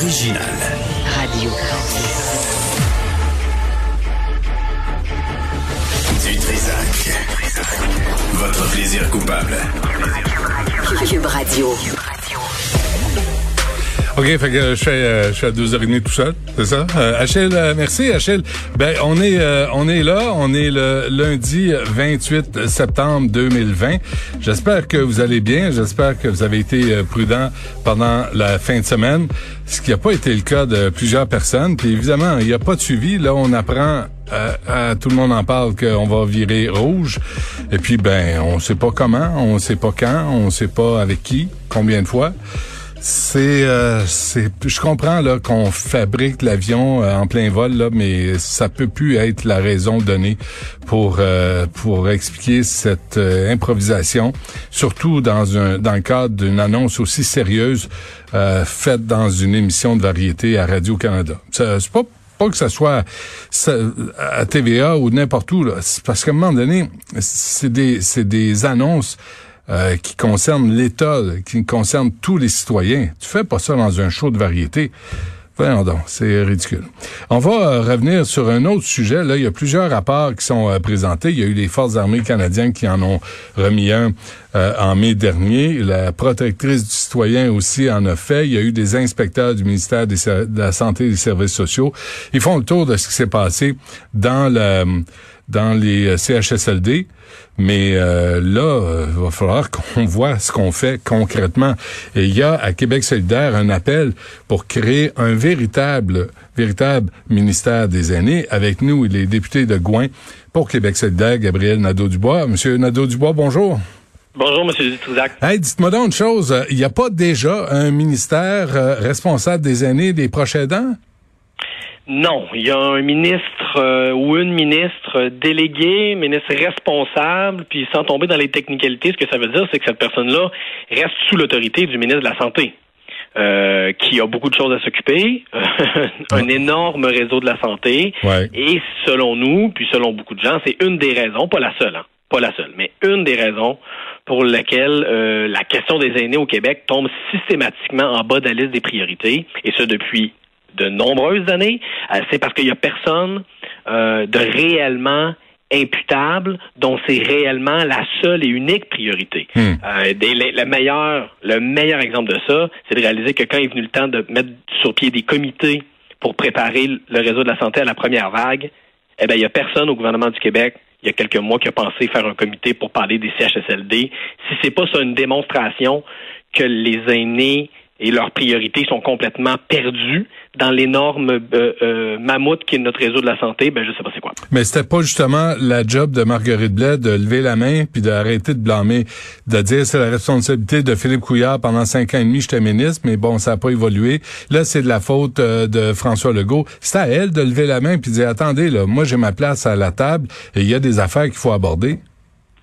L'original. Radio. Du Trisac. Votre plaisir coupable. Cube Radio. OK, fait que je fais, euh, à 2h30 tout seul, c'est ça? Euh, euh, merci Achille. Ben, on est, euh, on est là, on est le lundi 28 septembre 2020. J'espère que vous allez bien, j'espère que vous avez été euh, prudent pendant la fin de semaine, ce qui n'a pas été le cas de plusieurs personnes. Puis évidemment, il n'y a pas de suivi. Là, on apprend tout le monde en parle qu'on va virer rouge. Et puis, ben, on sait pas comment, on sait pas quand, on sait pas avec qui, combien de fois. C'est, euh, je comprends là qu'on fabrique l'avion euh, en plein vol là, mais ça peut plus être la raison donnée pour euh, pour expliquer cette euh, improvisation, surtout dans un dans le cadre d'une annonce aussi sérieuse euh, faite dans une émission de variété à Radio Canada. C'est pas pas que ça soit à TVA ou n'importe où là, parce qu'à un moment donné, c'est des c'est des annonces euh, qui concerne l'État, qui concerne tous les citoyens. Tu fais pas ça dans un show de variété. Voyons donc, c'est ridicule. On va euh, revenir sur un autre sujet. Là, il y a plusieurs rapports qui sont euh, présentés. Il y a eu les Forces armées canadiennes qui en ont remis un euh, en mai dernier. La protectrice du citoyen aussi en a fait. Il y a eu des inspecteurs du ministère de la Santé et des Services sociaux. Ils font le tour de ce qui s'est passé dans le dans les euh, CHSLD. Mais euh, là, il va falloir qu'on voit ce qu'on fait concrètement. Et il y a à Québec solidaire un appel pour créer un véritable, véritable ministère des aînés. Avec nous, les députés de Gouin pour Québec solidaire, Gabriel Nadeau-Dubois. Monsieur Nadeau-Dubois, bonjour. Bonjour, Monsieur Dutrisac. Hey, dites-moi donc une chose. euh, Il n'y a pas déjà un ministère euh, responsable des aînés et des proches aidants? Non, il y a un ministre euh, ou une ministre déléguée, ministre responsable, puis sans tomber dans les technicalités, ce que ça veut dire, c'est que cette personne-là reste sous l'autorité du ministre de la Santé. euh, qui a beaucoup de choses à s'occuper, un énorme réseau de la santé, Ouais. et selon nous, puis selon beaucoup de gens, c'est une des raisons, pas la seule, hein, pas la seule, mais une des raisons pour lesquelles euh, la question des aînés au Québec tombe systématiquement en bas de la liste des priorités, et ce depuis de nombreuses années. Euh, c'est parce qu'il n'y a personne euh, de réellement imputable dont c'est réellement la seule et unique priorité. Hmm. Euh, des- le, le meilleur, le meilleur exemple de ça, c'est de réaliser que quand est venu le temps de mettre sur pied des comités pour préparer le réseau de la santé à la première vague, eh ben il y a personne au gouvernement du Québec il y a quelques mois qui a pensé faire un comité pour parler des CHSLD. Si c'est pas ça une démonstration que les aînés et leurs priorités sont complètement perdues dans l'énorme euh, euh, mammouth qui est notre réseau de la santé, ben je sais pas c'est quoi. Mais c'était pas justement la job de Marguerite Blais de lever la main puis d'arrêter de blâmer, de dire c'est la responsabilité de Philippe Couillard pendant cinq ans et demi, j'étais ministre, mais bon, ça n'a pas évolué. Là, c'est de la faute euh, de François Legault. C'est à elle de lever la main puis de dire attendez, là, moi j'ai ma place à la table et il y a des affaires qu'il faut aborder.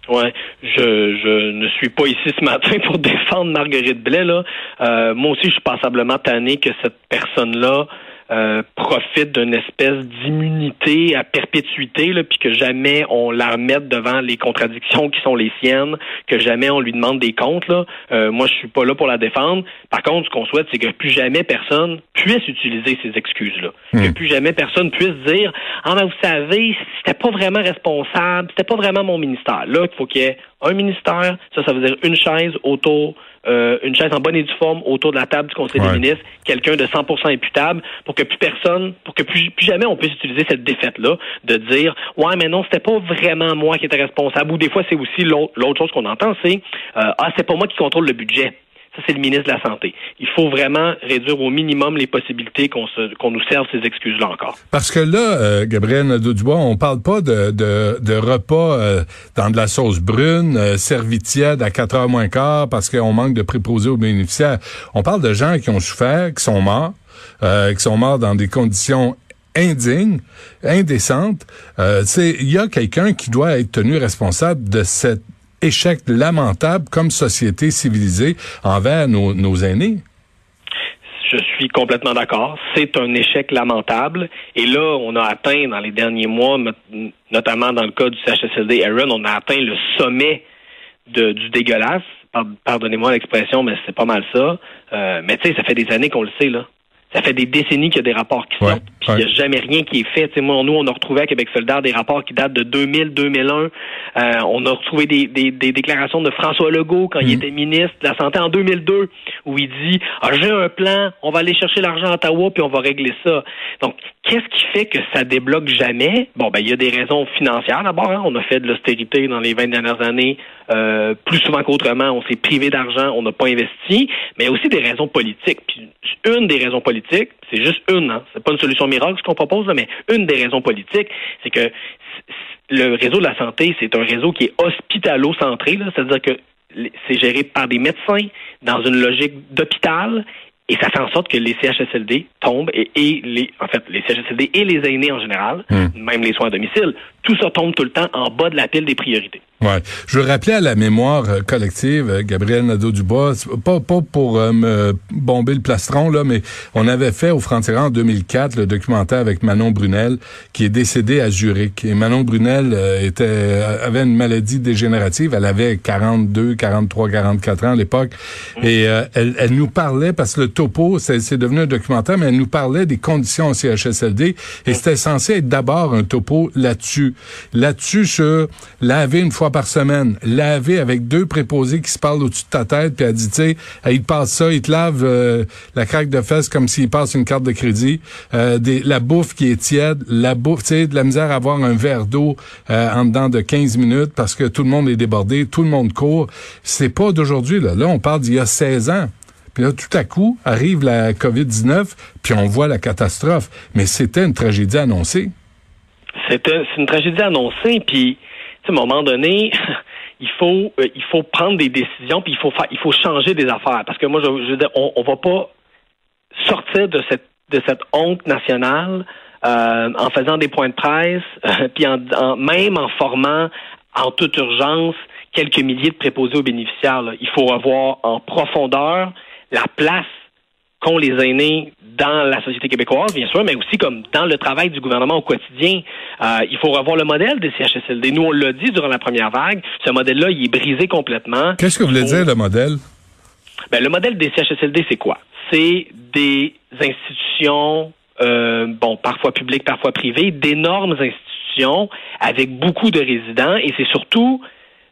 Ouais, je, je ne suis pas ici ce matin pour défendre Marguerite Blais. Là. Euh, moi aussi, je suis passablement tanné que cette personne-là euh, profite d'une espèce d'immunité à perpétuité, là, puis que jamais on la remette devant les contradictions qui sont les siennes, que jamais on lui demande des comptes. Là. Euh, moi, je suis pas là pour la défendre. Par contre, ce qu'on souhaite, c'est que plus jamais personne puisse utiliser ces excuses-là. Que plus jamais personne puisse dire Ah mais vous savez, c'était pas vraiment responsable, c'était pas vraiment mon ministère. Là, il faut qu'il y ait un ministère, ça, ça veut dire une chaise autour, euh, une chaise en bonne et due forme autour de la table du Conseil Ouais. des ministres, quelqu'un de 100% imputable, pour que plus personne, pour que plus, plus jamais on puisse utiliser cette défaite-là, de dire ouais mais non, c'était pas vraiment moi qui étais responsable. Ou des fois, c'est aussi l'autre l'autre chose qu'on entend, c'est euh, ah c'est pas moi qui contrôle le budget. C'est le ministre de la Santé. Il faut vraiment réduire au minimum les possibilités qu'on qu'on nous serve ces excuses-là encore. Parce que là, euh, Gabriel Nadeau-Dubois, on parle pas de, de, de repas euh, dans de la sauce brune, euh, à 4 heures moins quart parce qu'on manque de préposés aux bénéficiaires. On parle de gens qui ont souffert, qui sont morts, euh, qui sont morts dans des conditions indignes, indécentes. Euh, il y a quelqu'un qui doit être tenu responsable de cet échec lamentable comme société civilisée envers nos, nos aînés? Je suis complètement d'accord. C'est un échec lamentable. Et là, on a atteint dans les derniers mois, notamment dans le cas du CHSLD Aaron, on a atteint le sommet du dégueulasse. Pardonnez-moi l'expression, mais c'est pas mal ça. Euh, mais tu sais, ça fait des années qu'on le sait, là. Ça fait des décennies qu'il y a des rapports qui sortent, puis il n'y a jamais rien qui est fait. moi, nous, on a retrouvé à Québec solidaire des rapports qui datent de 2000-2001. Euh, on a retrouvé des, des, des, déclarations de François Legault quand il mhm. était ministre de la Santé en 2002, où il dit ah, j'ai un plan, on va aller chercher l'argent à Ottawa, puis on va régler ça. Donc, qu'est-ce qui fait que ça débloque jamais? Bon, ben il y a des raisons financières d'abord. Hein. On a fait de l'austérité dans les 20 dernières années, euh, plus souvent qu'autrement. On s'est privé d'argent, on n'a pas investi, mais il y a aussi des raisons politiques. Puis, une des raisons politiques c'est juste une, hein. c'est pas une solution miracle ce qu'on propose, mais une des raisons politiques, c'est que le réseau de la santé, c'est un réseau qui est hospitalo-centré, c'est-à-dire que c'est géré par des médecins dans une logique d'hôpital et ça fait en sorte que les CHSLD tombent et, les, en fait, les CHSLD et les aînés en général, hmm. même les soins à domicile, tout ça tombe tout le temps en bas de la pile des priorités. Ouais. Je rappeler à la mémoire euh, collective, euh, Gabriel Nadeau-Dubois, pas, pas pour euh, me bomber le plastron, là, mais on avait fait au Frontières en 2004 le documentaire avec Manon Brunel, qui est décédée à Zurich. Et Manon Brunel était, avait une maladie dégénérative. Elle avait 42, 43, 44 ans à l'époque. Et elle, elle, nous parlait, parce que le topo, c'est devenu un documentaire, mais elle nous parlait des conditions au CHSLD. Et c'était censé être d'abord un topo là-dessus. Là-dessus, sur laver une fois par semaine, laver avec deux préposés qui se parlent au-dessus de ta tête, puis elle dit, tu sais, il te passe ça, il te lave euh, la craque de fesses comme s'il passe une carte de crédit, euh, la bouffe qui est tiède, la bouffe, tu sais, de la misère à avoir un verre d'eau euh, en dedans de 15 minutes parce que tout le monde est débordé, tout le monde court. C'est pas d'aujourd'hui, là. Là, on parle d'il y a 16 ans. Puis là, tout à coup, arrive la COVID-19, puis on voit la catastrophe. Mais c'était une tragédie annoncée. C'était une tragédie annoncée, puis à un moment donné, il faut euh, il faut prendre des décisions puis il faut faire il faut changer des affaires parce que moi je, veux dire on, on va pas sortir de cette de cette honte nationale euh, en faisant des points de presse puis même en formant en toute urgence quelques milliers de préposés aux bénéficiaires. Il faut revoir en profondeur la place qu'ont les aînés dans la société québécoise, bien sûr, mais aussi comme dans le travail du gouvernement au quotidien. Euh, il faut revoir le modèle des CHSLD. Nous, on l'a dit durant la première vague, ce modèle-là, il est brisé complètement. Qu'est-ce que vous voulez dire, le modèle? Ben, le modèle des CHSLD, c'est quoi? C'est des institutions, euh, bon, parfois publiques, parfois privées, d'énormes institutions avec beaucoup de résidents, et c'est surtout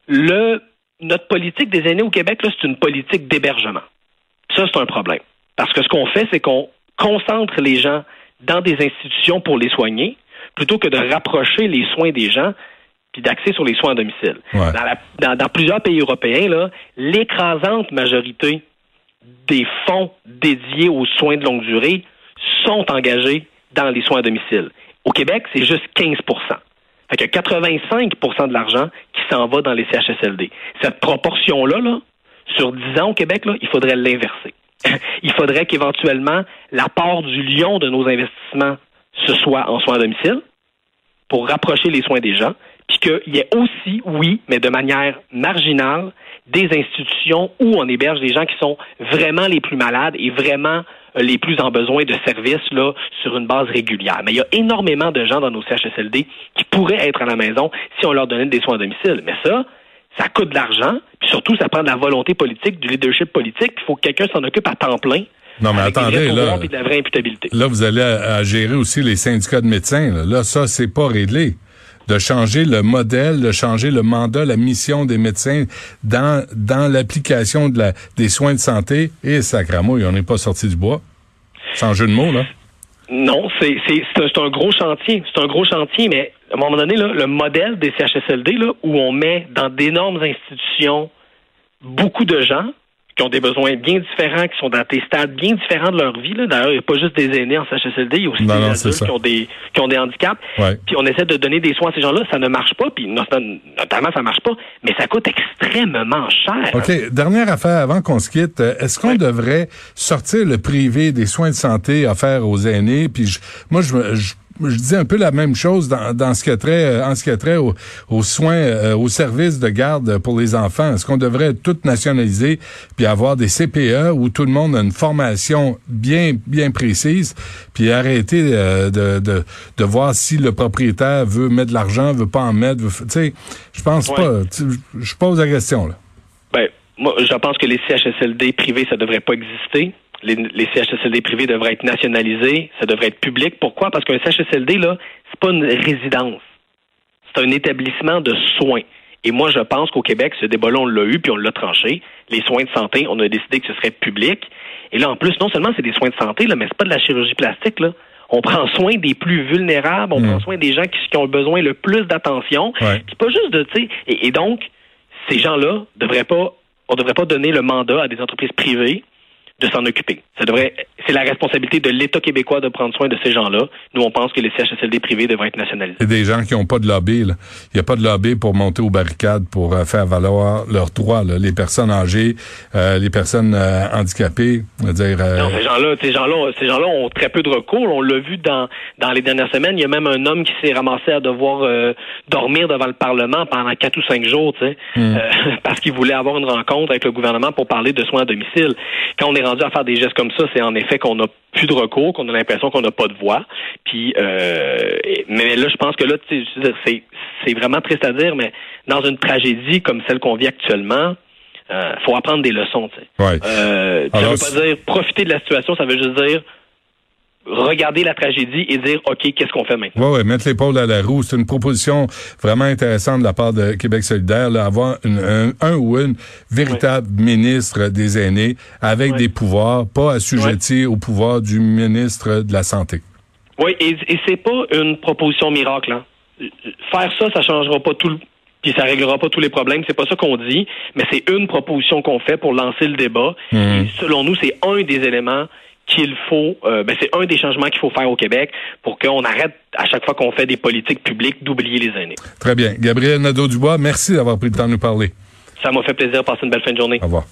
le notre politique des aînés au Québec, là, c'est une politique d'hébergement. Ça, c'est un problème. Parce que ce qu'on fait, c'est qu'on concentre les gens dans des institutions pour les soigner, plutôt que de rapprocher les soins des gens puis d'axer sur les soins à domicile. Dans, plusieurs pays européens, l'écrasante majorité des fonds dédiés aux soins de longue durée sont engagés dans les soins à domicile. Au Québec, c'est juste 15 fait que 85% de l'argent qui s'en va dans les CHSLD. Cette proportion-là, là, sur 10 ans au Québec, là, il faudrait l'inverser. Il faudrait qu'éventuellement l'apport du lion de nos investissements ce soit en soins à domicile pour rapprocher les soins des gens, puis qu'il y ait aussi, oui, mais de manière marginale, des institutions où on héberge des gens qui sont vraiment les plus malades et vraiment les plus en besoin de services là sur une base régulière. Mais il y a énormément de gens dans nos CHSLD qui pourraient être à la maison si on leur donnait des soins à domicile. Mais ça, ça coûte de l'argent, puis surtout, ça prend de la volonté politique, du leadership politique. Il faut que quelqu'un s'en occupe à temps plein. Non, mais attendez, là, de la vraie imputabilité. là, vous allez à, gérer aussi les syndicats de médecins. Là, là ça, c'est pas réglé. De changer le modèle, de changer le mandat, la mission des médecins dans dans l'application de la, des soins de santé. Et sacramouille, on n'est pas sorti du bois. Sans jeu de mots, là. Non, c'est un gros chantier. C'est un gros chantier, mais à un moment donné, là, le modèle des CHSLD, là, où on met dans d'énormes institutions beaucoup de gens qui ont des besoins bien différents, qui sont dans des stades bien différents de leur vie. D'ailleurs, il n'y a pas juste des aînés en CHSLD, il y a aussi Non, des non, adultes qui ont des qui ont des handicaps. Ouais. Puis on essaie de donner des soins à ces gens-là, ça ne marche pas, puis not- notamment ça marche pas, mais ça coûte extrêmement cher. OK. Dernière affaire avant qu'on se quitte. Est-ce qu'on Ouais. devrait sortir le privé des soins de santé offerts aux aînés? Puis je- moi, je, je, je dis un peu la même chose dans, dans ce qui a trait, euh, en ce qui a trait aux, aux soins, euh, aux services de garde pour les enfants. Est-ce qu'on devrait tout nationaliser puis avoir des CPE où tout le monde a une formation bien, bien précise puis arrêter euh, de, de, de voir si le propriétaire veut mettre de l'argent, veut pas en mettre, tu sais, je pense Ouais. pas. Je pose la question, là. Ben, moi, je pense que les CHSLD privés, ça devrait pas exister. Les, les CHSLD privés devraient être nationalisés, ça devrait être public. Pourquoi? Parce qu'un CHSLD, là, c'est pas une résidence. C'est un établissement de soins. Et moi, je pense qu'au Québec, ce débat-là, on l'a eu, puis on l'a tranché. Les soins de santé, on a décidé que ce serait public. Et là, en plus, non seulement c'est des soins de santé, là, mais c'est pas de la chirurgie plastique, là. On prend soin des plus vulnérables, on Mm. prend soin des gens qui, qui ont besoin le plus d'attention. Ouais. Puis pas juste de, tu sais, et, et donc, ces gens-là devraient pas, on devrait pas donner le mandat à des entreprises privées de s'en occuper. Ça devrait, c'est la responsabilité de l'État québécois de prendre soin de ces gens-là. Nous, on pense que les CHSLD privés devraient être nationalisés. C'est des gens qui n'ont pas de lobby. là. Il n'y a pas de lobby pour monter aux barricades, pour euh, faire valoir leurs droits. là. Les personnes âgées, euh, les personnes euh, handicapées, on va dire. euh, Non, ces gens-là, ces gens-là, ces gens-là ont très peu de recours. On l'a vu dans dans les dernières semaines. Il y a même un homme qui s'est ramassé à devoir euh, dormir devant le Parlement pendant quatre ou cinq jours, tu sais, euh, parce qu'il voulait avoir une rencontre avec le gouvernement pour parler de soins à domicile. Quand on est rendu à faire des gestes comme ça, c'est en effet qu'on n'a plus de recours, qu'on a l'impression qu'on n'a pas de voix. Puis, euh, mais là, je pense que là, c'est c'est vraiment triste à dire, mais dans une tragédie comme celle qu'on vit actuellement. Euh, faut apprendre des leçons. Tu sais. ouais. Euh, ça veut pas dire profiter de la situation, ça veut juste dire regarder la tragédie et dire OK, qu'est-ce qu'on fait maintenant? Ouais, ouais, mettre l'épaule à la roue, c'est une proposition vraiment intéressante de la part de Québec solidaire, là, avoir une- un, un ou une véritable ministre des aînés avec Ouais. des pouvoirs, pas assujettis au pouvoir du ministre de la Santé. Oui, et, et c'est pas une proposition miracle. Hein. Faire ça, ça changera pas tout le puis ça réglera pas tous les problèmes, c'est pas ça qu'on dit, mais c'est une proposition qu'on fait pour lancer le débat. Et selon nous, c'est un des éléments qu'il faut, euh, ben c'est un des changements qu'il faut faire au Québec pour qu'on arrête à chaque fois qu'on fait des politiques publiques d'oublier les aînés. Très bien. Gabriel Nadeau-Dubois, merci d'avoir pris le temps de nous parler. Ça m'a fait plaisir. Passez une belle fin de journée. Au revoir.